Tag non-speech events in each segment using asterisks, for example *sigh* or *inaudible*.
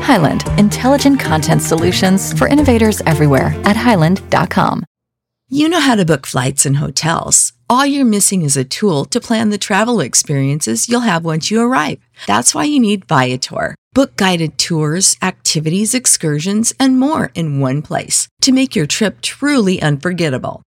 Highland, intelligent content solutions for innovators everywhere at highland.com. You know how to book flights and hotels. All you're missing is a tool to plan the travel experiences you'll have once you arrive. That's why you need Viator. Book guided tours, activities, excursions, and more in one place to make your trip truly unforgettable.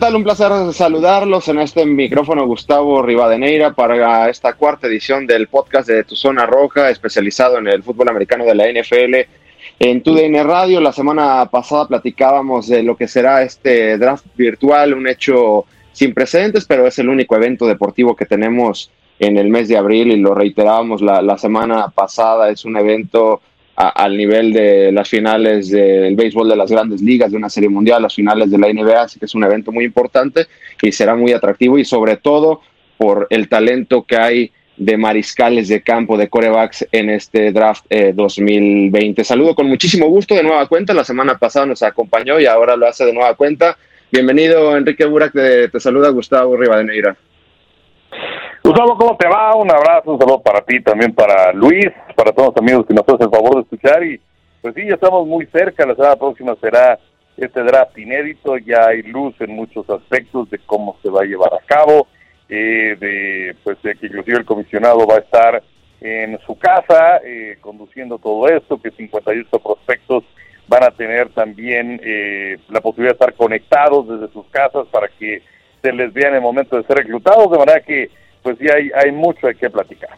Tal? Un placer saludarlos en este micrófono Gustavo Rivadeneira para esta cuarta edición del podcast de Tu Zona Roja, especializado en el fútbol americano de la NFL en TUDN Radio. La semana pasada platicábamos de lo que será este draft virtual, un hecho sin precedentes, pero es el único evento deportivo que tenemos en el mes de abril y lo reiterábamos la, la semana pasada. Es un evento al nivel de las finales del béisbol de las grandes ligas, de una serie mundial, las finales de la NBA, así que es un evento muy importante y será muy atractivo y sobre todo por el talento que hay de mariscales de campo, de corebacks en este draft 2020. Saludo con muchísimo gusto de nueva cuenta, la semana pasada nos acompañó y ahora lo hace de nueva cuenta. Bienvenido Enrique Burak, te, te saluda Gustavo Rivadeneira. Gustavo, ¿cómo te va? Un abrazo, un saludo para ti, también para Luis, para todos los amigos que nos hacen el favor de escuchar. Y pues sí, ya estamos muy cerca. La semana próxima será este draft inédito. Ya hay luz en muchos aspectos de cómo se va a llevar a cabo. Eh, de pues de que inclusive el comisionado va a estar en su casa eh, conduciendo todo esto, que 58 prospectos van a tener también eh, la posibilidad de estar conectados desde sus casas para que se les vea en el momento de ser reclutados, de manera que pues sí hay, mucho de qué platicar.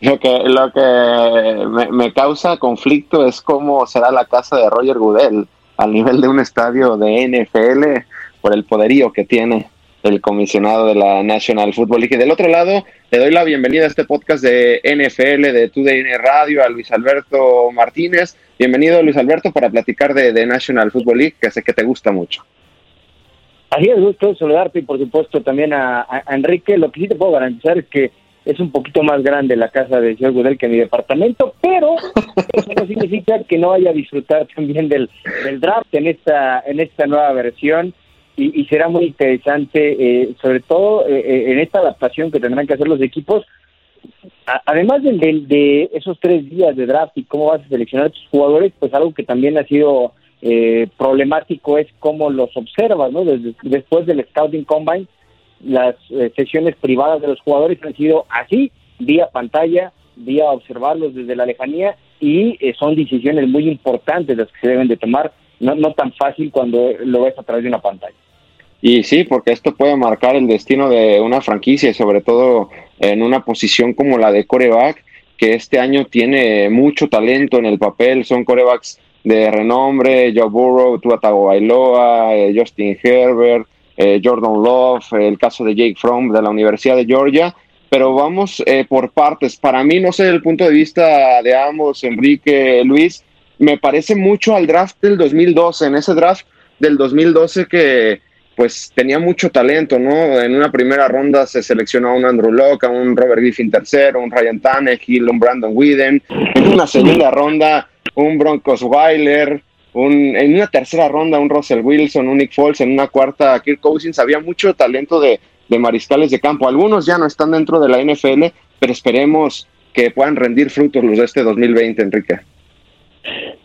Lo que, lo que me, causa conflicto es cómo será la casa de Roger Goodell al nivel de un estadio de NFL por el poderío que tiene el comisionado de la National Football League. Y del otro lado, le doy la bienvenida a este podcast de NFL, de TUDN Radio, a Luis Alberto Martínez. Bienvenido, Luis Alberto, para platicar de National Football League, que sé que te gusta mucho. Así es, gusto saludarte y por supuesto también a, a, Enrique. Lo que sí te puedo garantizar es que es un poquito más grande la casa de señor Gudel que mi departamento, pero *laughs* eso no significa que no vaya a disfrutar también del, del draft en esta, en esta nueva versión y, y será muy interesante, eh, sobre todo eh, en esta adaptación que tendrán que hacer los equipos. Además de, de, de esos tres días de draft y cómo vas a seleccionar a tus jugadores, pues algo que también ha sido eh, problemático es cómo los observas, ¿no? Desde, después del Scouting Combine, las eh, sesiones privadas de los jugadores han sido así, vía pantalla, vía observarlos desde la lejanía, y eh, son decisiones muy importantes las que se deben de tomar, no, no tan fácil cuando lo ves a través de una pantalla. Y sí, porque esto puede marcar el destino de una franquicia, sobre todo en una posición como la de coreback, que este año tiene mucho talento en el papel, son corebacks de renombre, Joe Burrow, Tua Tagovailoa, eh, Justin Herbert, eh, Jordan Love, el caso de Jake Fromm de la Universidad de Georgia, pero vamos eh, por partes. Para mí, no sé, el punto de vista de ambos, Enrique, Luis, me parece mucho al draft del 2012, en ese draft del 2012 que pues tenía mucho talento, ¿no? En una primera ronda se seleccionó a un Andrew Locke, a un Robert Griffin tercero, un Ryan Tannehill, un Brandon Whedon. En una segunda ronda, un Broncos Weiler. Un, en una tercera ronda, un Russell Wilson, un Nick Foles. En una cuarta, Kirk Cousins. Había mucho talento de, de mariscales de campo. Algunos ya no están dentro de la NFL, pero esperemos que puedan rendir frutos los de este 2020, Enrique.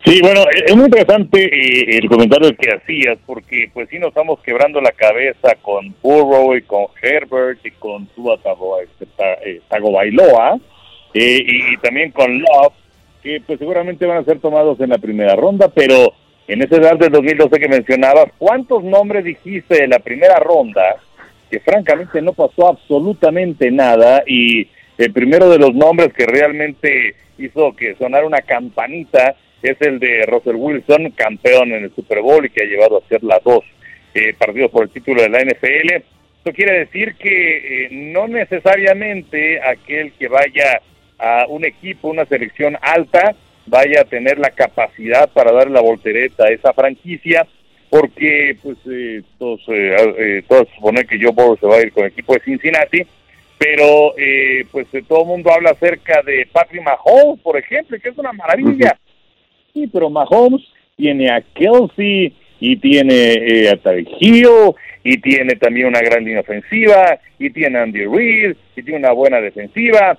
Sí, bueno, e-, es muy interesante eh, el comentario que hacías, porque pues sí nos estamos quebrando la cabeza con Burrow y con Herbert y con Tua Tagovailoa eh, y, también con Love, que pues seguramente van a ser tomados en la primera ronda, pero en ese draft del 2012 que mencionabas, ¿cuántos nombres dijiste de la primera ronda que francamente no pasó absolutamente nada y el primero de los nombres que realmente hizo que sonara una campanita es el de Russell Wilson, campeón en el Super Bowl y que ha llevado a ser las dos eh, partidos por el título de la NFL. Esto quiere decir que eh, no necesariamente aquel que vaya a un equipo, una selección alta, vaya a tener la capacidad para dar la voltereta a esa franquicia, porque pues eh, todos, eh, todos suponen que Joe Burrow se va a ir con el equipo de Cincinnati, pero pues todo el mundo habla acerca de Patrick Mahomes, por ejemplo, que es una maravilla. Sí, pero Mahomes tiene a Kelsey y tiene eh, a Tyreek y tiene también una gran línea ofensiva y tiene a Andy Reid y tiene una buena defensiva.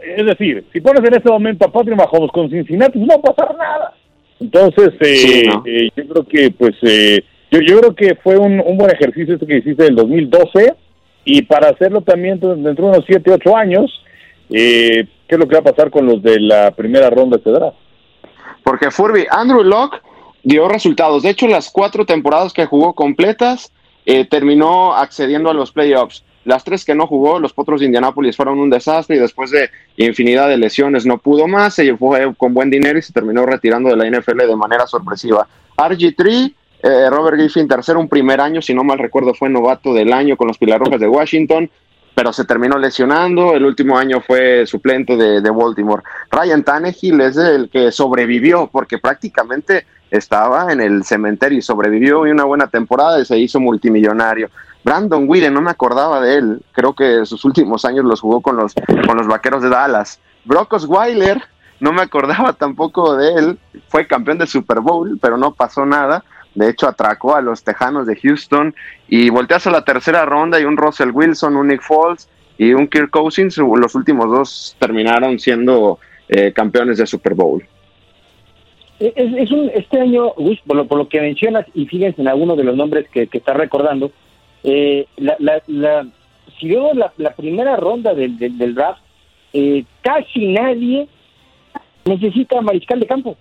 Es decir, si pones en este momento a Patrick Mahomes con Cincinnati, no va a pasar nada. Entonces, eh, eh, yo creo que, pues, eh, yo, yo creo que fue un, un buen ejercicio esto que hiciste del 2012 y para hacerlo también dentro de unos 7, 8 años, ¿qué es lo que va a pasar con los de la primera ronda de este draft? Porque Furby, Andrew Locke dio resultados. De hecho, las cuatro temporadas que jugó completas, eh, terminó accediendo a los playoffs. Las tres que no jugó, los Potros de Indianápolis fueron un desastre y después de infinidad de lesiones no pudo más, se fue con buen dinero y se terminó retirando de la NFL de manera sorpresiva. RG3, eh, Robert Griffin, tercero, un primer año, si no mal recuerdo, fue novato del año con los Pilarrojas de Washington pero se terminó lesionando. El último año fue suplente de, de, Baltimore. Ryan Tannehill es el que sobrevivió porque prácticamente estaba en el cementerio y sobrevivió y una buena temporada y se hizo multimillonario. Brandon Whedon, no me acordaba de él, creo que sus últimos años los jugó con los, con los Vaqueros de Dallas. Brock Osweiler, no me acordaba *laughs* tampoco de él, fue campeón del Super Bowl, pero no pasó nada. De hecho, atracó a los Tejanos de Houston y volteas a la tercera ronda y un Russell Wilson, un Nick Foles y un Kirk Cousins. Los últimos dos terminaron siendo eh, campeones de Super Bowl. Es, un, este año, por lo, que mencionas, y fíjense en algunos de los nombres que, que está recordando, eh, la, la, si vemos la, primera ronda del, del, draft, eh, casi nadie necesita mariscal de campo.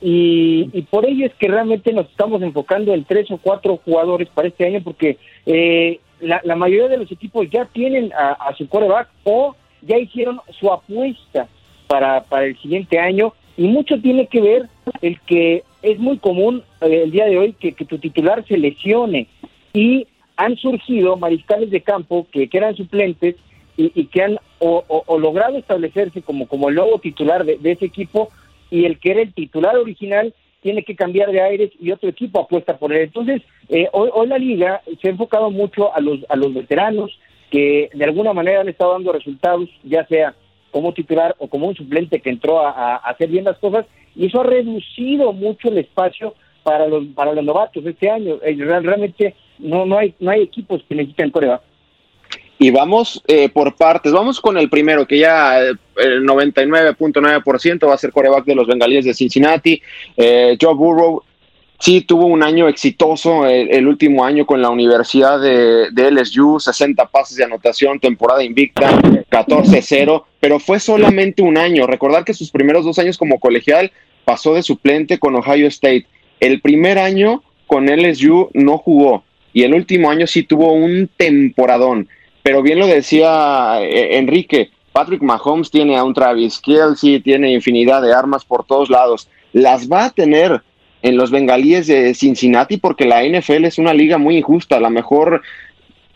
Y, y, por ello es que realmente nos estamos enfocando en tres o cuatro jugadores para este año porque eh, la, la, mayoría de los equipos ya tienen a, su coreback o ya hicieron su apuesta para, para el siguiente año y mucho tiene que ver el que es muy común eh, el día de hoy que, que, tu titular se lesione y han surgido mariscales de campo que, que eran suplentes y, y que han o, o, logrado establecerse como, como el nuevo titular de, ese equipo y el que era el titular original tiene que cambiar de aires y otro equipo apuesta por él. Entonces, eh, hoy, hoy, la liga se ha enfocado mucho a los, a los veteranos que de alguna manera han estado dando resultados, ya sea como titular o como un suplente que entró a, hacer bien las cosas, y eso ha reducido mucho el espacio para los, para los novatos este año. Eh, realmente no, no, hay, no hay equipos que necesiten coreback. Y vamos eh, por partes. Vamos con el primero, que ya eh, el 99.9% va a ser coreback de los bengalíes de Cincinnati. Eh, Joe Burrow sí tuvo un año exitoso, el, último año con la Universidad de, de, LSU, 60 pases de anotación, temporada invicta, 14-0, pero fue solamente un año. Recordar que sus primeros dos años como colegial pasó de suplente con Ohio State. El primer año con LSU no jugó y el último año sí tuvo un temporadón. Pero bien lo decía eh, Enrique, Patrick Mahomes tiene a un Travis Kelsey, tiene infinidad de armas por todos lados. Las va a tener en los bengalíes de Cincinnati porque la NFL es una liga muy injusta. A lo mejor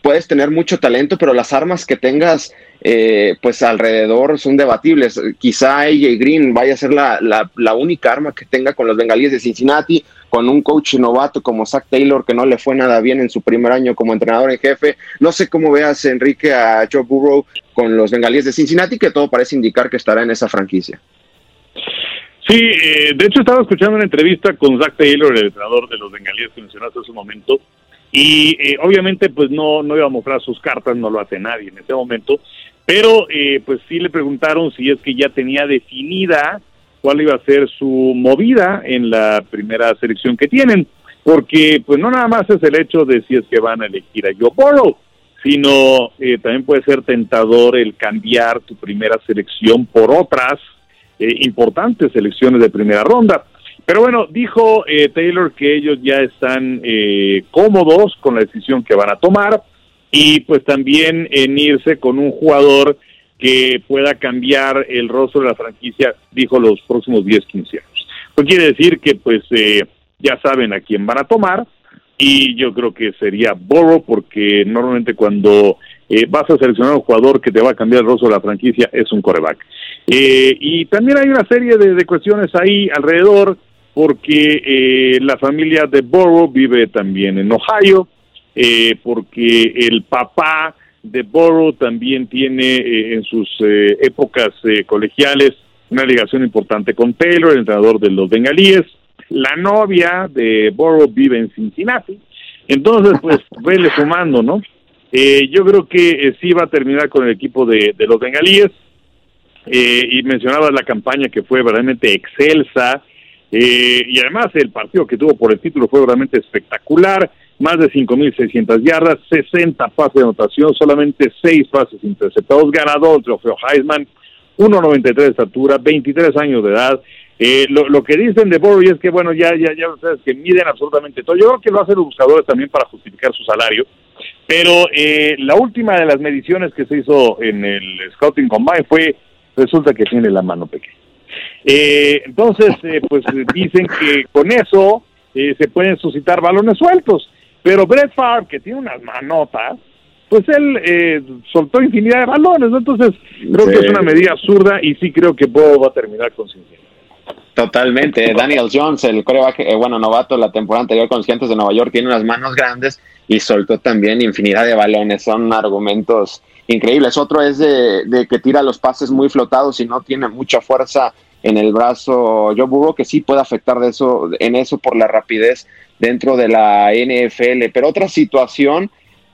puedes tener mucho talento, pero las armas que tengas eh, pues alrededor son debatibles. Quizá AJ Green vaya a ser la, la, única arma que tenga con los bengalíes de Cincinnati, con un coach novato como Zach Taylor, que no le fue nada bien en su primer año como entrenador en jefe. No sé cómo veas, Enrique, a Joe Burrow con los bengalíes de Cincinnati, que todo parece indicar que estará en esa franquicia. Sí, eh, de hecho estaba escuchando una entrevista con Zach Taylor, el entrenador de los bengalíes que mencionaste hace un momento, y eh, obviamente pues no, no iba a mostrar sus cartas, no lo hace nadie en ese momento, pero eh, pues sí le preguntaron si es que ya tenía definida cuál iba a ser su movida en la primera selección que tienen, porque pues no nada más es el hecho de si es que van a elegir a Joe Burrow, sino eh, también puede ser tentador el cambiar tu primera selección por otras importantes selecciones de primera ronda. Pero bueno, dijo eh, Taylor que ellos ya están eh, cómodos con la decisión que van a tomar y pues también en irse con un jugador que pueda cambiar el rostro de la franquicia, dijo los próximos 10, 15 años. Pues quiere decir que pues eh, ya saben a quién van a tomar y yo creo que sería Boro porque normalmente cuando vas a seleccionar un jugador que te va a cambiar el rostro de la franquicia es un coreback. y también hay una serie de, cuestiones ahí alrededor porque eh, la familia de Borough vive también en Ohio, eh, porque el papá de Borough también tiene eh, en sus épocas colegiales una ligación importante con Taylor, el entrenador de los bengalíes. La novia de Borough vive en Cincinnati. Entonces, pues, *laughs* vele sumando, ¿no? yo creo que sí va a terminar con el equipo de, de los bengalíes. y mencionaba la campaña que fue verdaderamente excelsa, eh, y además el partido que tuvo por el título fue realmente espectacular, más de 5.600 yardas, 60 pases de anotación, solamente 6 pases interceptados, ganador del trofeo Heisman, 1.93 de estatura, 23 años de edad. Eh, lo, que dicen de Borrow es que, bueno, ya, ya, ya ustedes que miden absolutamente todo. Yo creo que lo hacen los buscadores también para justificar su salario. Pero eh, la última de las mediciones que se hizo en el Scouting Combine fue, resulta que tiene la mano pequeña. Eh, entonces, eh, pues dicen que con eso eh, se pueden suscitar balones sueltos. Pero Brett Favre, que tiene unas manotas, pues él soltó infinidad de balones. Entonces, creo que es una medida absurda y sí creo que Bob va a terminar con Cincinnati. Totalmente. Daniel Jones, el coreback, bueno, novato la temporada anterior con los Gigantes de Nueva York, tiene unas manos grandes y soltó también infinidad de balones. Son argumentos increíbles. Otro es de, de que tira los pases muy flotados y no tiene mucha fuerza en el brazo Joe Burrow, que sí puede afectar de eso, en eso por la rapidez dentro de la NFL. Pero otra situación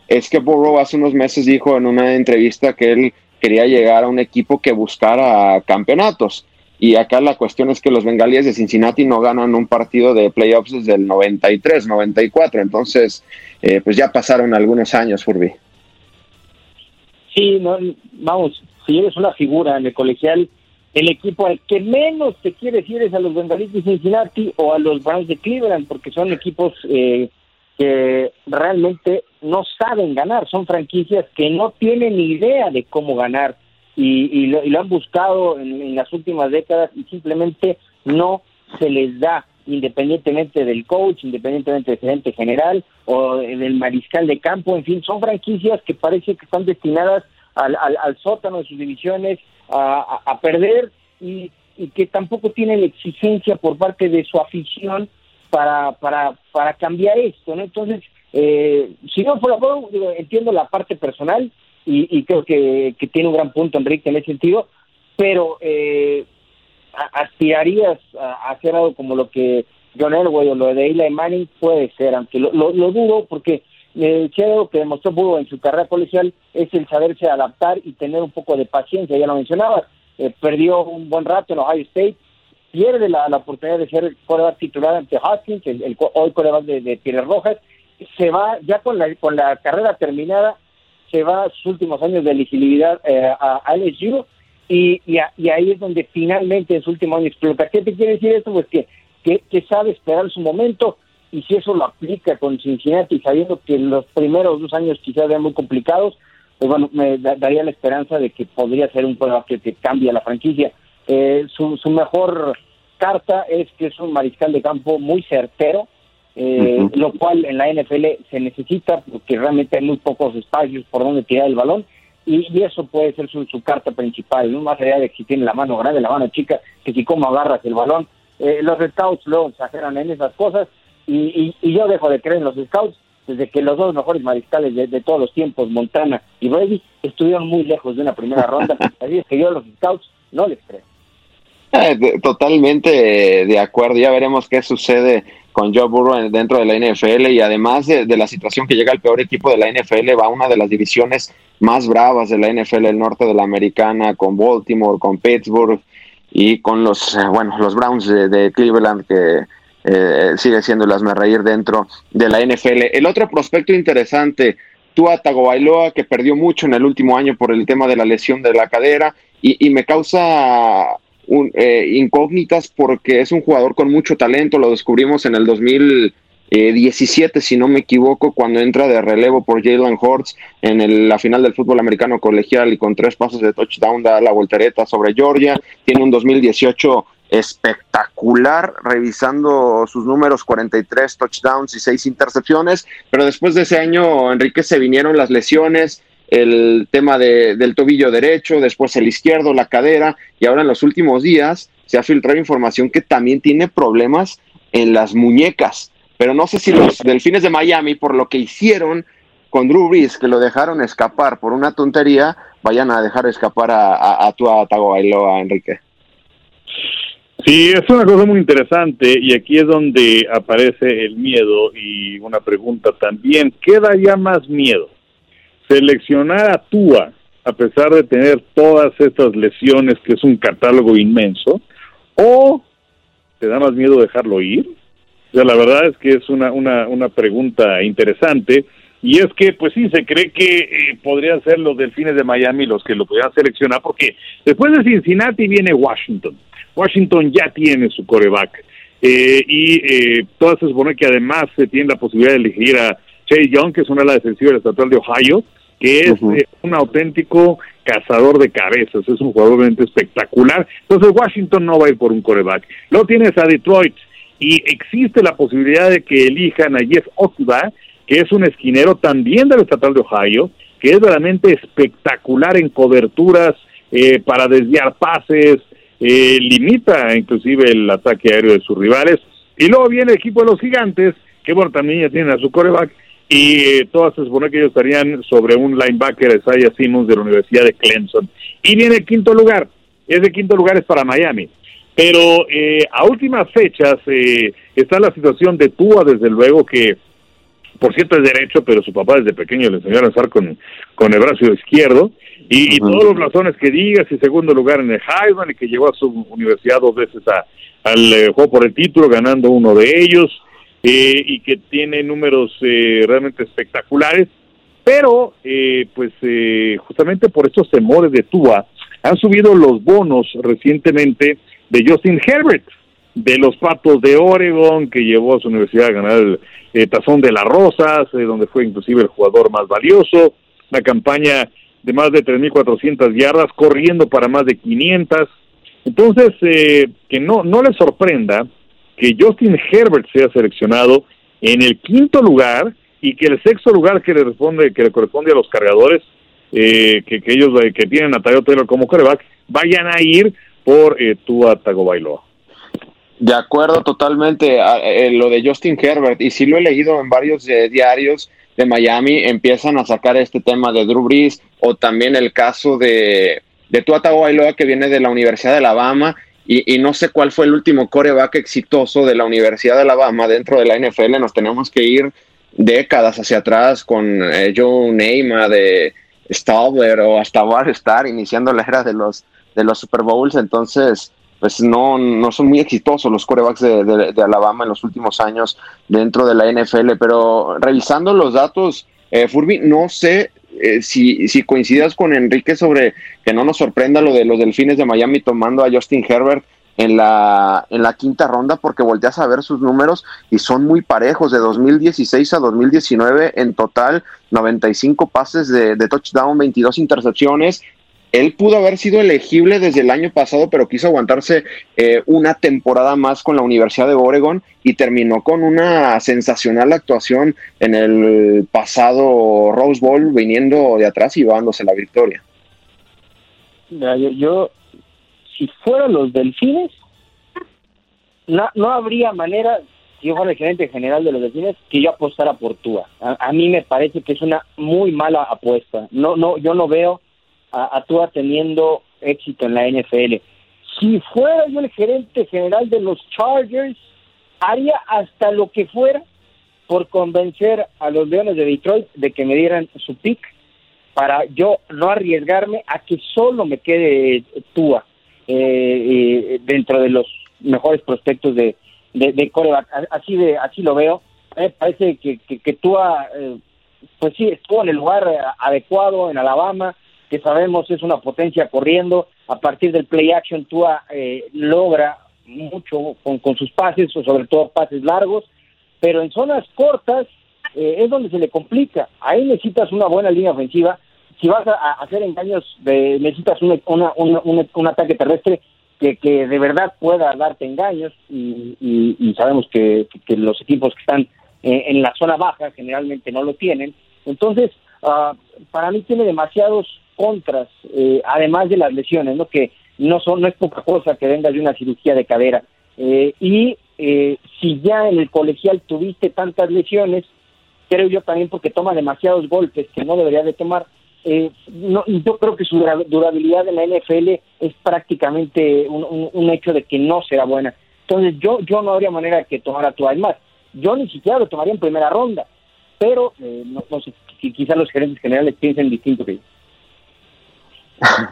es que Burrow hace unos meses dijo en una entrevista que él quería llegar a un equipo que buscara campeonatos. Y acá la cuestión es que los bengalíes de Cincinnati no ganan un partido de playoffs desde el 93, 94. Entonces, eh, pues ya pasaron algunos años, Furby. Sí, no, vamos, si eres una figura en el colegial, el equipo al que menos te quiere decir es a los Bengalíes de Cincinnati o a los Browns de Cleveland, porque son equipos eh, que realmente no saben ganar, son franquicias que no tienen idea de cómo ganar y, lo, han buscado en, las últimas décadas y simplemente no se les da, independientemente del coach, independientemente del gerente general o del mariscal de campo, en fin, son franquicias que parece que están destinadas al, al sótano de sus divisiones a, perder y, que tampoco tiene la exigencia por parte de su afición para, para, para cambiar esto, ¿no? Entonces, eh, si no fuera por, entiendo la parte personal y, creo que, tiene un gran punto Enrique en ese sentido, pero eh, aspirarías a, hacer algo como lo que John Elway o lo de Eli Manning puede ser, aunque lo, lo dudo porque eh, algo que demostró Burrow en su carrera policial es el saberse adaptar y tener un poco de paciencia, ya lo mencionaba, eh, perdió un buen rato en Ohio State, pierde la, oportunidad de ser coreback titular ante Hopkins, el, hoy coreback de, de Rojas, se va ya con la, con la carrera terminada, se va sus últimos años de elegibilidad eh, a, LSU y, y, ahí es donde finalmente en su último año explota. ¿Qué te quiere decir esto? Pues que sabe esperar su momento y si eso lo aplica con Cincinnati, sabiendo que los primeros dos años quizás sean muy complicados, pues bueno, me daría la esperanza de que podría ser un jugador que, que cambie la franquicia. Eh, su, su mejor carta es que es un mariscal de campo muy certero, eh, lo cual en la NFL se necesita porque realmente hay muy pocos espacios por donde tirar el balón y, eso puede ser su, carta principal, ¿no? más allá de que tiene la mano grande, la mano chica, que si cómo agarras el balón. Eh, los scouts luego exageran en esas cosas y, yo dejo de creer en los scouts desde que los dos mejores mariscales de, todos los tiempos, Montana y Brady, estuvieron muy lejos de una primera ronda. *laughs* Así es que yo a los scouts no les creo. Eh, totalmente de acuerdo. Ya veremos qué sucede con Joe Burrow dentro de la NFL y además de, la situación que llega el peor equipo de la NFL, va a una de las divisiones más bravas de la NFL, el norte de la americana, con Baltimore, con Pittsburgh y con los, eh, bueno, los Browns de, Cleveland que eh, sigue siendo las me reír dentro de la NFL. El otro prospecto interesante, Tua Tagovailoa, que perdió mucho en el último año por el tema de la lesión de la cadera y me causa eh, incógnitas porque es un jugador con mucho talento, lo descubrimos en el 2017, si no me equivoco, cuando entra de relevo por Jalen Hurts en la final del fútbol americano colegial y con tres pasos de touchdown da la voltereta sobre Georgia, tiene un 2018 espectacular, revisando sus números, 43 touchdowns y 6 intercepciones, pero después de ese año, Enrique, se vinieron las lesiones, el tema de, del tobillo derecho, después el izquierdo, la cadera, y ahora en los últimos días se ha filtrado información que también tiene problemas en las muñecas. Pero no sé si los delfines de Miami, por lo que hicieron con Drew Brees, que lo dejaron escapar por una tontería, vayan a dejar escapar a, a, tu Tagovailoa, Enrique. Sí, es una cosa muy interesante y aquí es donde aparece el miedo y una pregunta también, ¿qué daría más miedo? seleccionar a Tua, a pesar de tener todas estas lesiones, que es un catálogo inmenso, o te da más miedo dejarlo ir? O sea, la verdad es que es una, una, una pregunta interesante. Y es que, pues sí, se cree que eh, podrían ser los delfines de Miami los que lo podrían seleccionar, porque después de Cincinnati viene Washington. Washington ya tiene su coreback. Eh, y eh, todo se supone que además se tiene la posibilidad de elegir a Chase Young, que es una de las defensiva del estatal de Ohio, que es eh, un auténtico cazador de cabezas, es un jugador realmente espectacular. Entonces Washington no va a ir por un coreback. Luego tienes a Detroit y existe la posibilidad de que elijan a Jeff Okuda, que es un esquinero también del estatal de Ohio, que es realmente espectacular en coberturas eh, para desviar pases, eh, limita inclusive el ataque aéreo de sus rivales. Y luego viene el equipo de los gigantes, que bueno, también ya tienen a su coreback, y eh, todas se supone que ellos estarían sobre un linebacker, Isaiah Simmons de la Universidad de Clemson. Y viene el quinto lugar, ese quinto lugar es para Miami. Pero eh, a últimas fechas eh, está la situación de Tua, desde luego que, por cierto, es derecho, pero su papá desde pequeño le enseñó a lanzar con, con el brazo izquierdo. Y, todos los razones que digas, y segundo lugar en el Heisman, y que llegó a su universidad dos veces a, al eh, juego por el título, ganando uno de ellos eh, y que tiene números eh, realmente espectaculares, pero eh, pues justamente por estos temores de Tua han subido los bonos recientemente de Justin Herbert, de los Patos de Oregon, que llevó a su universidad a ganar el Tazón de las Rosas, donde fue inclusive el jugador más valioso, una campaña de más de 3.400 yardas, corriendo para más de 500. Entonces, que no, no le sorprenda que Justin Herbert sea seleccionado en el quinto lugar y que el sexto lugar que le responde que le corresponde a los cargadores eh, que, ellos eh, que tienen a Tayo Taylor como coreback vayan a ir por eh, Tua Tagovailoa. De acuerdo totalmente a, eh, lo de Justin Herbert y sí lo he leído en varios diarios de Miami empiezan a sacar este tema de Drew Brees o también el caso de de Tua Tagovailoa que viene de la Universidad de Alabama y, no sé cuál fue el último coreback exitoso de la Universidad de Alabama dentro de la NFL. Nos tenemos que ir décadas hacia atrás con eh, Joe Neymar de Stabler o hasta Bar Star iniciando la era de los, de los Super Bowls. Entonces, pues no, no son muy exitosos los corebacks de, Alabama en los últimos años dentro de la NFL. Pero revisando los datos, eh, Furby, no sé eh, si, si coincidas con Enrique sobre que no nos sorprenda lo de los delfines de Miami tomando a Justin Herbert en la, en la quinta ronda porque volteas a ver sus números y son muy parejos de 2016 a 2019 en total 95 pases de, de touchdown, 22 intercepciones él pudo haber sido elegible desde el año pasado, pero quiso aguantarse eh, una temporada más con la Universidad de Oregon y terminó con una sensacional actuación en el pasado Rose Bowl, viniendo de atrás y llevándose la victoria. yo, si fueran los delfines, no, no habría manera, si yo fuera el gerente general de los delfines, que yo apostara por Tua. A, a mí me parece que es una muy mala apuesta. No, no, yo no veo a, a teniendo éxito en la NFL. Si fuera yo el gerente general de los Chargers, haría hasta lo que fuera por convencer a los Leones de Detroit de que me dieran su pick para yo no arriesgarme a que solo me quede Tua eh, eh, dentro de los mejores prospectos de, de, coreback. Así, de, así lo veo. Me parece que, que, Tua, eh, pues sí, estuvo en el lugar adecuado en Alabama, que sabemos es una potencia corriendo. A partir del play action, Tua eh, logra mucho con, sus pases, o sobre todo pases largos, pero en zonas cortas eh, es donde se le complica. Ahí necesitas una buena línea ofensiva. Si vas a, hacer engaños, necesitas un, un, ataque terrestre que, que de verdad pueda darte engaños y, sabemos que, los equipos que están eh, en la zona baja generalmente no lo tienen. Entonces, uh, para mí tiene demasiados contras, eh, además de las lesiones, ¿no? Que no son, no es poca cosa que vengas de una cirugía de cadera. Eh, y eh, si ya en el colegial tuviste tantas lesiones, creo yo también porque toma demasiados golpes que no debería de tomar, no, yo creo que su durabilidad en la NFL es prácticamente un, hecho de que no será buena. Entonces yo, yo no habría manera de que tomara tu más. Yo ni siquiera lo tomaría en primera ronda, pero no, no sé, quizás los gerentes generales piensen distinto que yo.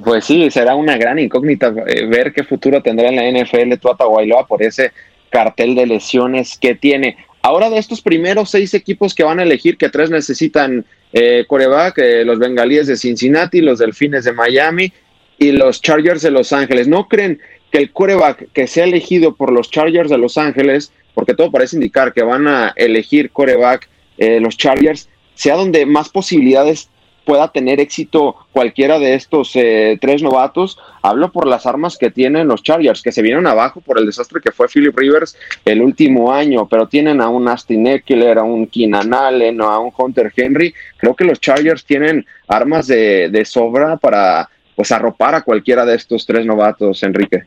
Pues sí, será una gran incógnita eh, ver qué futuro tendrá en la NFL Tuata Guayloa por ese cartel de lesiones que tiene. Ahora de estos primeros seis equipos que van a elegir, que tres necesitan eh, coreback, eh, los bengalíes de Cincinnati, los delfines de Miami y los Chargers de Los Ángeles. ¿No creen que el coreback que sea elegido por los Chargers de Los Ángeles, porque todo parece indicar que van a elegir coreback eh, los Chargers, sea donde más posibilidades pueda tener éxito cualquiera de estos eh, tres novatos. Hablo por las armas que tienen los Chargers, que se vieron abajo por el desastre que fue Philip Rivers el último año, pero tienen a un Astin Eckler, a un Keenan Allen, a un Hunter Henry. Creo que los Chargers tienen armas de, de sobra para pues arropar a cualquiera de estos tres novatos, Enrique.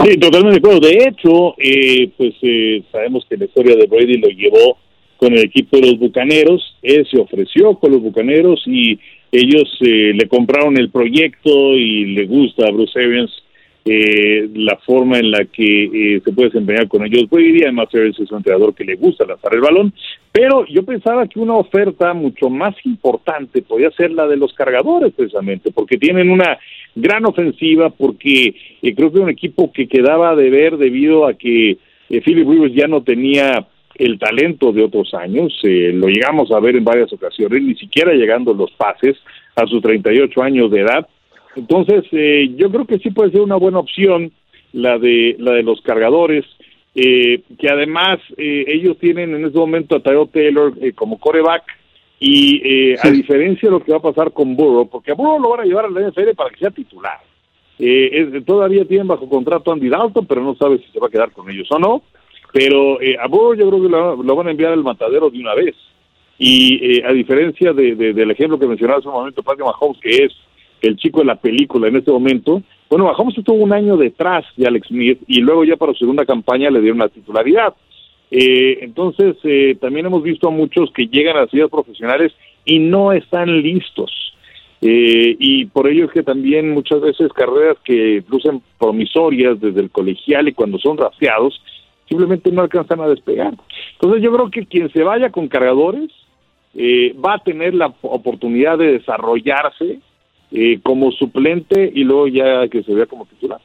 Sí, totalmente de acuerdo. De hecho, eh, pues eh, sabemos que la historia de Brady lo llevó con el equipo de los Bucaneros, él se ofreció con los Bucaneros y ellos eh, le compraron el proyecto y le gusta a Bruce Arians eh, la forma en la que eh, se puede desempeñar con ellos. Brady, además Arians es un entrenador que le gusta lanzar el balón, pero yo pensaba que una oferta mucho más importante podía ser la de los cargadores precisamente, porque tienen una gran ofensiva, porque creo que era un equipo que quedaba de ver debido a que Philip Rivers ya no tenía el talento de otros años, eh, lo llegamos a ver en varias ocasiones, ni siquiera llegando los pases a sus 38 años de edad. Entonces, eh, yo creo que sí puede ser una buena opción la de la de los cargadores, eh, que además ellos tienen en este momento a Tyrell Taylor como coreback y a diferencia de lo que va a pasar con Burrow, porque a Burrow lo van a llevar a la NFL para que sea titular. todavía tienen bajo contrato Andy Dalton, pero no sabe si se va a quedar con ellos o no. Pero eh, a Burrow yo creo que lo, van a enviar al matadero de una vez. Y eh, a diferencia de, del ejemplo que mencionaba hace un momento, Patrick Mahomes, que es el chico de la película en este momento, bueno, Mahomes estuvo un año detrás de Alex Smith y luego ya para su segunda campaña le dieron la titularidad. Eh, entonces, eh, también hemos visto a muchos que llegan a las ciudades profesionales y no están listos. Eh, y por ello es que también muchas veces carreras que lucen promisorias desde el colegial y cuando son raciados, simplemente no alcanzan a despegar. Entonces yo creo que quien se vaya con cargadores eh, va a tener la oportunidad de desarrollarse eh, como suplente y luego ya que se vea como titular.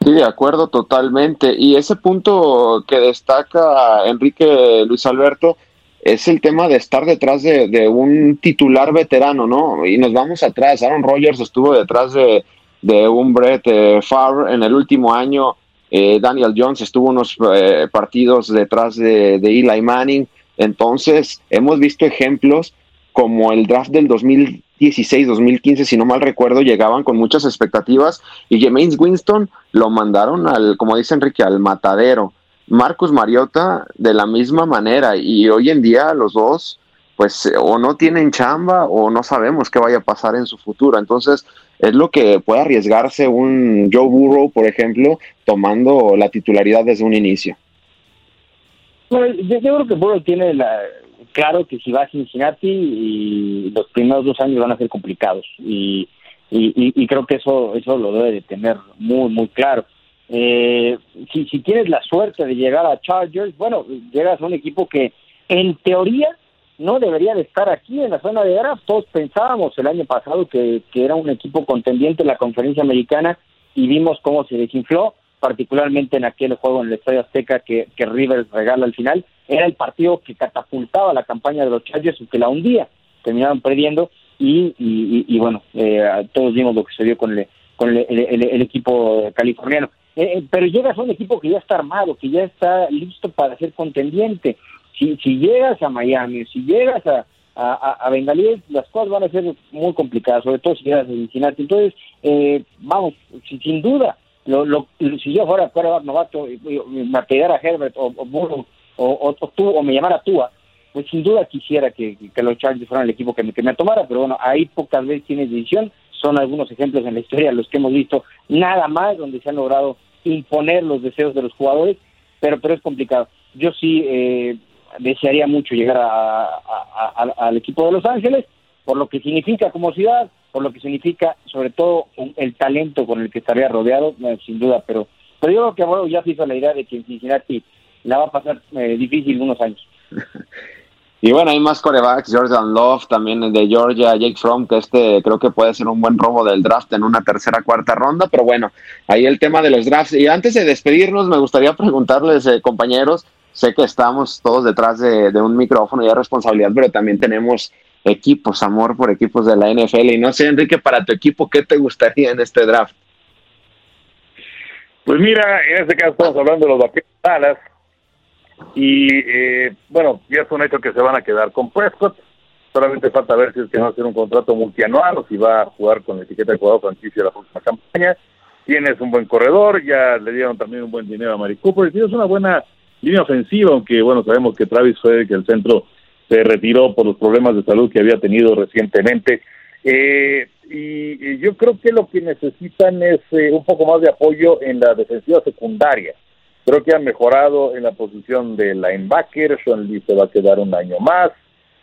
Sí, de acuerdo totalmente. Y ese punto que destaca Enrique Luis Alberto es el tema de estar detrás de, un titular veterano, ¿no? Y nos vamos atrás. Aaron Rodgers estuvo detrás de, un Brett eh, Favre en el último año. Eh, Daniel Jones estuvo unos eh, partidos detrás de, de Eli Manning. Entonces, hemos visto ejemplos como el draft del 2016, 2015, si no mal recuerdo, llegaban con muchas expectativas y James Winston lo mandaron al, como dice Enrique, al matadero. Marcus Mariota de la misma manera y hoy en día los dos pues o no tienen chamba o no sabemos qué vaya a pasar en su futuro. Entonces es lo que puede arriesgarse un Joe Burrow, por ejemplo, tomando la titularidad desde un inicio. Bueno, yo, creo que Burrow tiene la, claro que si va a Cincinnati y los primeros dos años van a ser complicados y, y, creo que eso eso lo debe de tener muy muy claro. Eh, si, si tienes la suerte de llegar a Chargers, bueno, llegas a un equipo que en teoría no debería de estar aquí en la zona de draft. Todos pensábamos el año pasado que, que era un equipo contendiente en la conferencia americana y vimos cómo se desinfló, particularmente en aquel juego en el Estadio Azteca que, que Rivers regala al final. Era el partido que catapultaba la campaña de los Chargers y que la hundía. Terminaron perdiendo y, y, bueno, eh, todos vimos lo que se dio con el, con el, el equipo californiano. Eh, eh, pero llegas a un equipo que ya está armado, que ya está listo para ser contendiente. Si, si llegas a Miami, si llegas a, a, Bengalí, las cosas van a ser muy complicadas, sobre todo si llegas a Cincinnati. Entonces, eh, vamos, sin duda, lo, lo, si yo fuera fuera novato, me pegara a Herbert o, o, o, tú, o me llamara Tua, pues sin duda quisiera que, que los Chargers fueran el equipo que me, que me tomara, pero bueno, ahí pocas veces tienes decisión. Son algunos ejemplos en la historia los que hemos visto, nada más donde se han logrado imponer los deseos de los jugadores, pero, pero es complicado. Yo sí eh, desearía mucho llegar al equipo de Los Ángeles, por lo que significa como ciudad, por lo que significa sobre todo el talento con el que estaría rodeado, sin duda, pero, pero yo creo que bueno, ya se hizo la idea de que en Cincinnati la va a pasar eh, difícil unos años. *laughs* Y bueno, hay más corebacks, Jordan Love, también de Georgia, Jake Fromm, que este creo que puede ser un buen robo del draft en una tercera, cuarta ronda, pero bueno, ahí el tema de los drafts. Y antes de despedirnos, me gustaría preguntarles, eh, compañeros, sé que estamos todos detrás de, un micrófono y de responsabilidad, pero también tenemos equipos, amor por equipos de la NFL. Y no sé, Enrique, para tu equipo, ¿qué te gustaría en este draft? Pues mira, en este caso estamos hablando de los Vaqueros Dallas y eh, bueno, ya es un hecho que se van a quedar con Prescott. Solamente falta ver si es que va a hacer un contrato multianual o si va a jugar con la etiqueta de jugador franquicia la próxima campaña. Tienes un buen corredor, ya le dieron también un buen dinero a Mari Cooper y tienes una buena línea ofensiva, aunque bueno, sabemos que Travis fue que el centro se retiró por los problemas de salud que había tenido recientemente. Eh, y, yo creo que lo que necesitan es eh, un poco más de apoyo en la defensiva secundaria. Creo que ha mejorado en la posición de linebacker. Sean Lee se va a quedar un año más.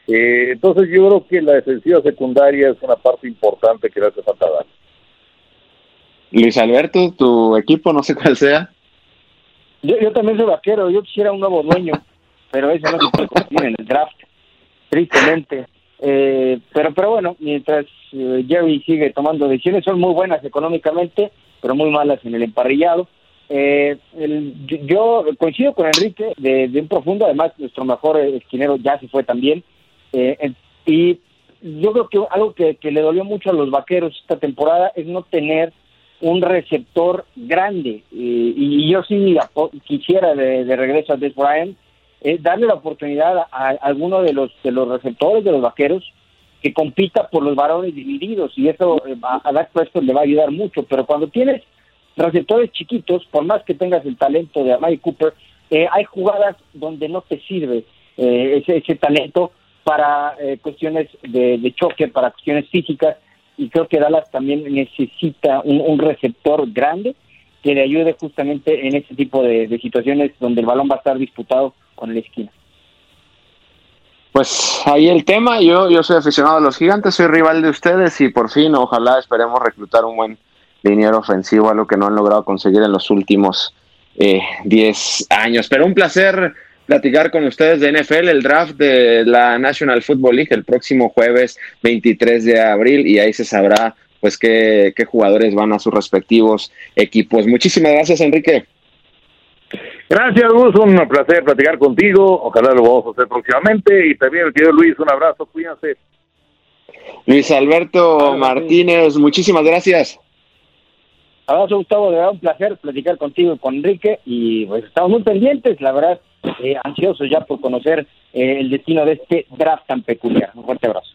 Eh, entonces yo creo que la defensiva secundaria es una parte importante que le hace falta dar. Luis Alberto, tu equipo, no sé cuál sea. Yo, yo también soy vaquero, yo quisiera un nuevo dueño, pero eso no se puede conseguir en el draft, tristemente. Eh, pero pero bueno, mientras eh, Jerry sigue tomando decisiones, son muy buenas económicamente, pero muy malas en el emparrillado. Eh, yo coincido con Enrique de, un profundo, además nuestro mejor esquinero ya se fue también. Eh, y yo creo que algo que, le dolió mucho a los vaqueros esta temporada es no tener un receptor grande. Eh, y yo sí quisiera de, regreso a Des Bryant eh, darle la oportunidad a, alguno de los, de los receptores de los vaqueros que compita por los varones divididos. Y eso a, a Dak le va a ayudar mucho. Pero cuando tienes receptores chiquitos, por más que tengas el talento de Amari Cooper, eh, hay jugadas donde no te sirve eh, ese, ese, talento para eh, cuestiones de, choque, para cuestiones físicas, y creo que Dallas también necesita un, receptor grande que le ayude justamente en ese tipo de, situaciones donde el balón va a estar disputado con la esquina. Pues ahí el tema, yo, yo soy aficionado a los gigantes, soy rival de ustedes y por fin, ojalá esperemos reclutar un buen liniero ofensivo, algo que no han logrado conseguir en los últimos 10 eh, años. Pero un placer platicar con ustedes de NFL, el draft de la National Football League el próximo jueves 23 de abril y ahí se sabrá pues qué, qué jugadores van a sus respectivos equipos. Muchísimas gracias, Enrique. Gracias, Gus. Un placer platicar contigo. Ojalá lo vamos a hacer próximamente. Y también, querido Luis, un abrazo. Cuídense. Luis Alberto Martínez, muchísimas gracias. Abrazo, Gustavo. De verdad, un placer platicar contigo y con Enrique. Y pues estamos muy pendientes, la verdad, eh, ansiosos ya por conocer eh, el destino de este draft tan peculiar. Un fuerte abrazo.